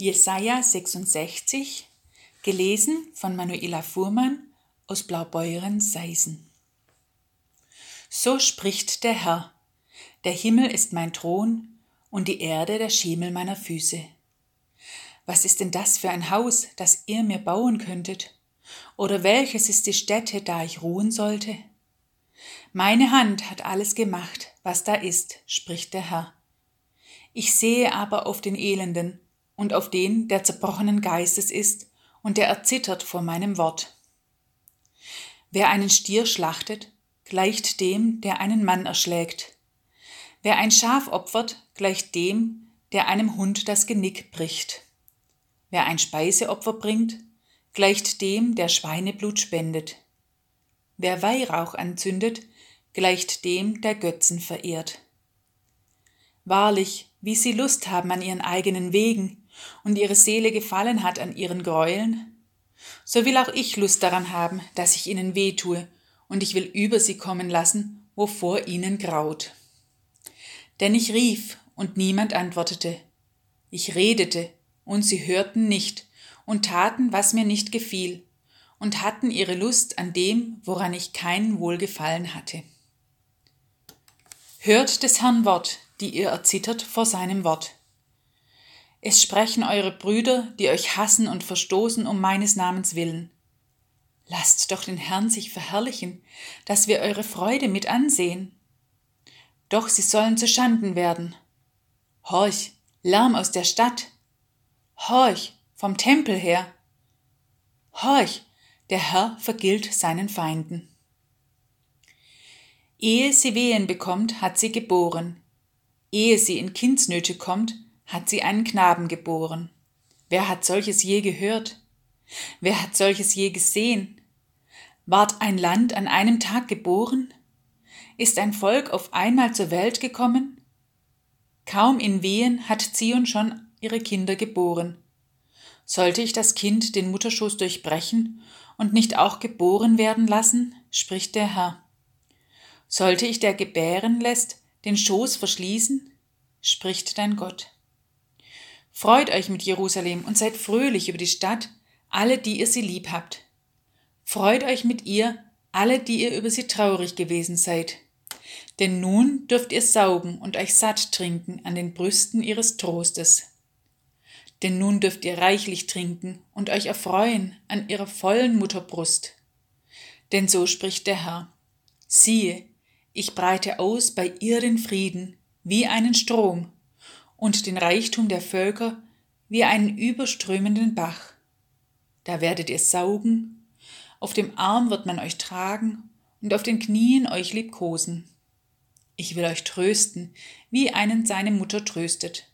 Jesaja 66, gelesen von Manuela Fuhrmann aus Blaubeuren Seisen. So spricht der Herr: Der Himmel ist mein Thron und die Erde der Schemel meiner Füße. Was ist denn das für ein Haus, das ihr mir bauen könntet? Oder welches ist die Stätte, da ich ruhen sollte? Meine Hand hat alles gemacht, was da ist, spricht der Herr. Ich sehe aber auf den Elenden und auf den, der zerbrochenen Geistes ist und der erzittert vor meinem Wort. Wer einen Stier schlachtet, gleicht dem, der einen Mann erschlägt. Wer ein Schaf opfert, gleicht dem, der einem Hund das Genick bricht. Wer ein Speiseopfer bringt, gleicht dem, der Schweineblut spendet. Wer Weihrauch anzündet, gleicht dem, der Götzen verehrt. Wahrlich, wie sie Lust haben an ihren eigenen Wegen, und ihre Seele gefallen hat an ihren Gräueln, so will auch ich Lust daran haben, dass ich ihnen weh tue, und ich will über sie kommen lassen, wovor ihnen graut. Denn ich rief, und niemand antwortete. Ich redete, und sie hörten nicht, und taten, was mir nicht gefiel, und hatten ihre Lust an dem, woran ich kein Wohlgefallen hatte. Hört des Herrn Wort, die ihr erzittert vor seinem Wort. Es sprechen eure Brüder, die euch hassen und verstoßen um meines Namens willen. Lasst doch den Herrn sich verherrlichen, dass wir eure Freude mit ansehen. Doch sie sollen zu Schanden werden. Horch, Lärm aus der Stadt. Horch, vom Tempel her. Horch, der Herr vergilt seinen Feinden. Ehe sie Wehen bekommt, hat sie geboren. Ehe sie in Kindsnöte kommt, hat sie einen Knaben geboren. Wer hat solches je gehört? Wer hat solches je gesehen? Ward ein Land an einem Tag geboren? Ist ein Volk auf einmal zur Welt gekommen? Kaum in Wehen hat Zion schon ihre Kinder geboren. Sollte ich das Kind den Mutterschoß durchbrechen und nicht auch geboren werden lassen? spricht der Herr. Sollte ich der gebären lässt den Schoß verschließen? spricht dein Gott. Freut euch mit Jerusalem und seid fröhlich über die Stadt, alle, die ihr sie lieb habt. Freut euch mit ihr, alle, die ihr über sie traurig gewesen seid. Denn nun dürft ihr saugen und euch satt trinken an den Brüsten ihres Trostes. Denn nun dürft ihr reichlich trinken und euch erfreuen an ihrer vollen Mutterbrust. Denn so spricht der Herr. Siehe, ich breite aus bei ihr den Frieden wie einen Strom und den Reichtum der Völker wie einen überströmenden Bach. Da werdet ihr saugen, auf dem Arm wird man euch tragen und auf den Knien euch liebkosen. Ich will euch trösten, wie einen seine Mutter tröstet.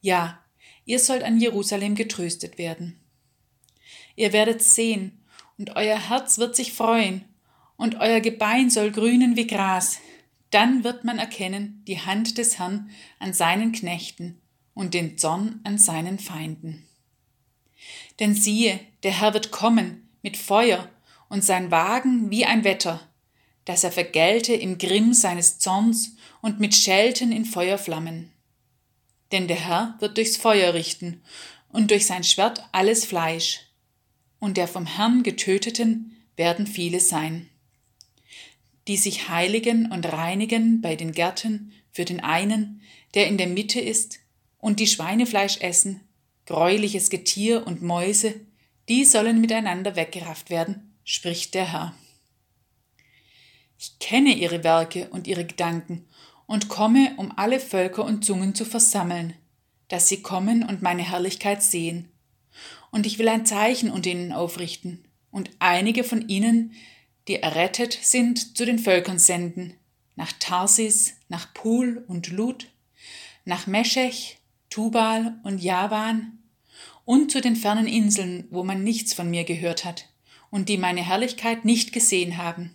Ja, ihr sollt an Jerusalem getröstet werden. Ihr werdet sehen, und euer Herz wird sich freuen, und euer Gebein soll grünen wie Gras, dann wird man erkennen die Hand des Herrn an seinen Knechten und den Zorn an seinen Feinden. Denn siehe, der Herr wird kommen mit Feuer und sein Wagen wie ein Wetter, dass er vergelte im Grimm seines Zorns und mit Schelten in Feuerflammen. Denn der Herr wird durchs Feuer richten und durch sein Schwert alles Fleisch, und der vom Herrn getöteten werden viele sein die sich heiligen und reinigen bei den Gärten für den einen, der in der Mitte ist, und die Schweinefleisch essen, greuliches Getier und Mäuse, die sollen miteinander weggerafft werden, spricht der Herr. Ich kenne ihre Werke und ihre Gedanken und komme, um alle Völker und Zungen zu versammeln, dass sie kommen und meine Herrlichkeit sehen. Und ich will ein Zeichen unter ihnen aufrichten, und einige von ihnen die errettet sind, zu den Völkern senden, nach Tarsis, nach Pul und Lud, nach Meschech, Tubal und Javan und zu den fernen Inseln, wo man nichts von mir gehört hat und die meine Herrlichkeit nicht gesehen haben.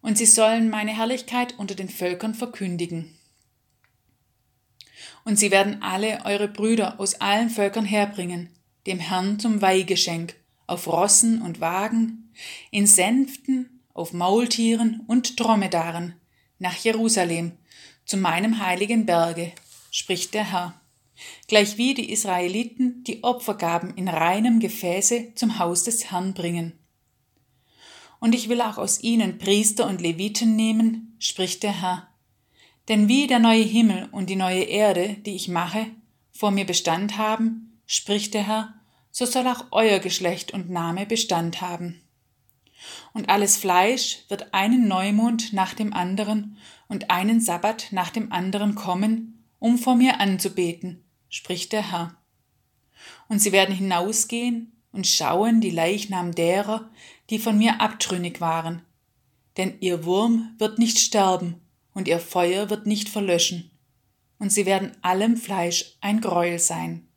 Und sie sollen meine Herrlichkeit unter den Völkern verkündigen. Und sie werden alle eure Brüder aus allen Völkern herbringen, dem Herrn zum Weihgeschenk, auf Rossen und Wagen, in Sänften, auf Maultieren und Dromedaren, nach Jerusalem, zu meinem heiligen Berge, spricht der Herr. gleichwie die Israeliten die Opfergaben in reinem Gefäße zum Haus des Herrn bringen. Und ich will auch aus ihnen Priester und Leviten nehmen, spricht der Herr. Denn wie der neue Himmel und die neue Erde, die ich mache, vor mir Bestand haben, spricht der Herr, so soll auch euer Geschlecht und Name Bestand haben. Und alles Fleisch wird einen Neumond nach dem anderen und einen Sabbat nach dem anderen kommen, um vor mir anzubeten, spricht der Herr. Und sie werden hinausgehen und schauen die Leichnam derer, die von mir abtrünnig waren. Denn ihr Wurm wird nicht sterben und ihr Feuer wird nicht verlöschen, und sie werden allem Fleisch ein Greuel sein.